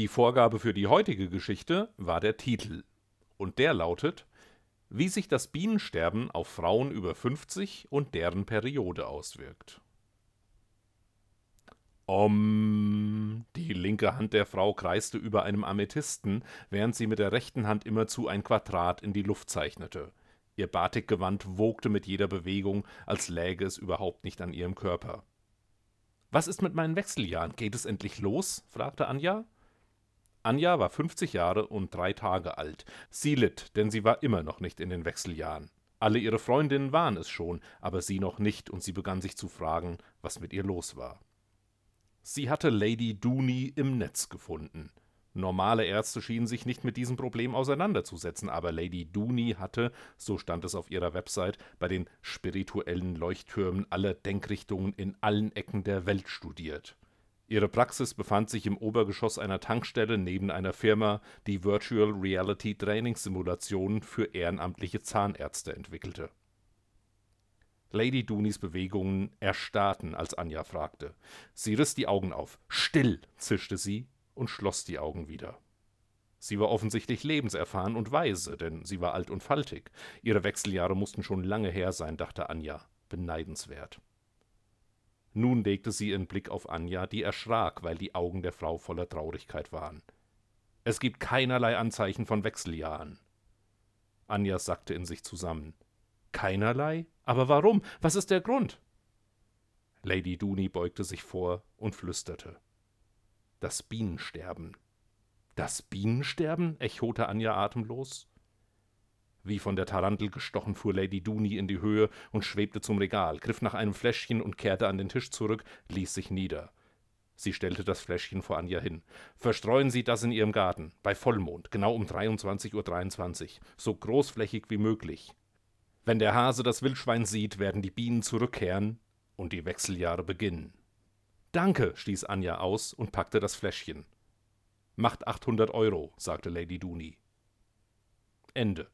Die Vorgabe für die heutige Geschichte war der Titel. Und der lautet Wie sich das Bienensterben auf Frauen über 50 und deren Periode auswirkt. Om. Die linke Hand der Frau kreiste über einem Amethysten, während sie mit der rechten Hand immerzu ein Quadrat in die Luft zeichnete. Ihr Batikgewand wogte mit jeder Bewegung, als läge es überhaupt nicht an ihrem Körper. Was ist mit meinen Wechseljahren? Geht es endlich los? fragte Anja. Anja war 50 Jahre und drei Tage alt. Sie litt, denn sie war immer noch nicht in den Wechseljahren. Alle ihre Freundinnen waren es schon, aber sie noch nicht, und sie begann sich zu fragen, was mit ihr los war. Sie hatte Lady Dooney im Netz gefunden. Normale Ärzte schienen sich nicht mit diesem Problem auseinanderzusetzen, aber Lady Dooney hatte, so stand es auf ihrer Website, bei den spirituellen Leuchttürmen aller Denkrichtungen in allen Ecken der Welt studiert. Ihre Praxis befand sich im Obergeschoss einer Tankstelle neben einer Firma, die Virtual Reality Trainingssimulationen für ehrenamtliche Zahnärzte entwickelte. Lady Dooneys Bewegungen erstarrten, als Anja fragte. Sie riss die Augen auf. Still, zischte sie und schloss die Augen wieder. Sie war offensichtlich lebenserfahren und weise, denn sie war alt und faltig. Ihre Wechseljahre mussten schon lange her sein, dachte Anja. Beneidenswert. Nun legte sie ihren Blick auf Anja, die erschrak, weil die Augen der Frau voller Traurigkeit waren. Es gibt keinerlei Anzeichen von Wechseljahren. Anja sackte in sich zusammen. Keinerlei? Aber warum? Was ist der Grund? Lady Dooney beugte sich vor und flüsterte. Das Bienensterben. Das Bienensterben? echote Anja atemlos. Wie von der Tarantel gestochen fuhr Lady Dooney in die Höhe und schwebte zum Regal, griff nach einem Fläschchen und kehrte an den Tisch zurück, ließ sich nieder. Sie stellte das Fläschchen vor Anja hin. Verstreuen Sie das in Ihrem Garten, bei Vollmond, genau um 23.23 Uhr, 23, so großflächig wie möglich. Wenn der Hase das Wildschwein sieht, werden die Bienen zurückkehren und die Wechseljahre beginnen. Danke, stieß Anja aus und packte das Fläschchen. Macht 800 Euro, sagte Lady Dooney. Ende.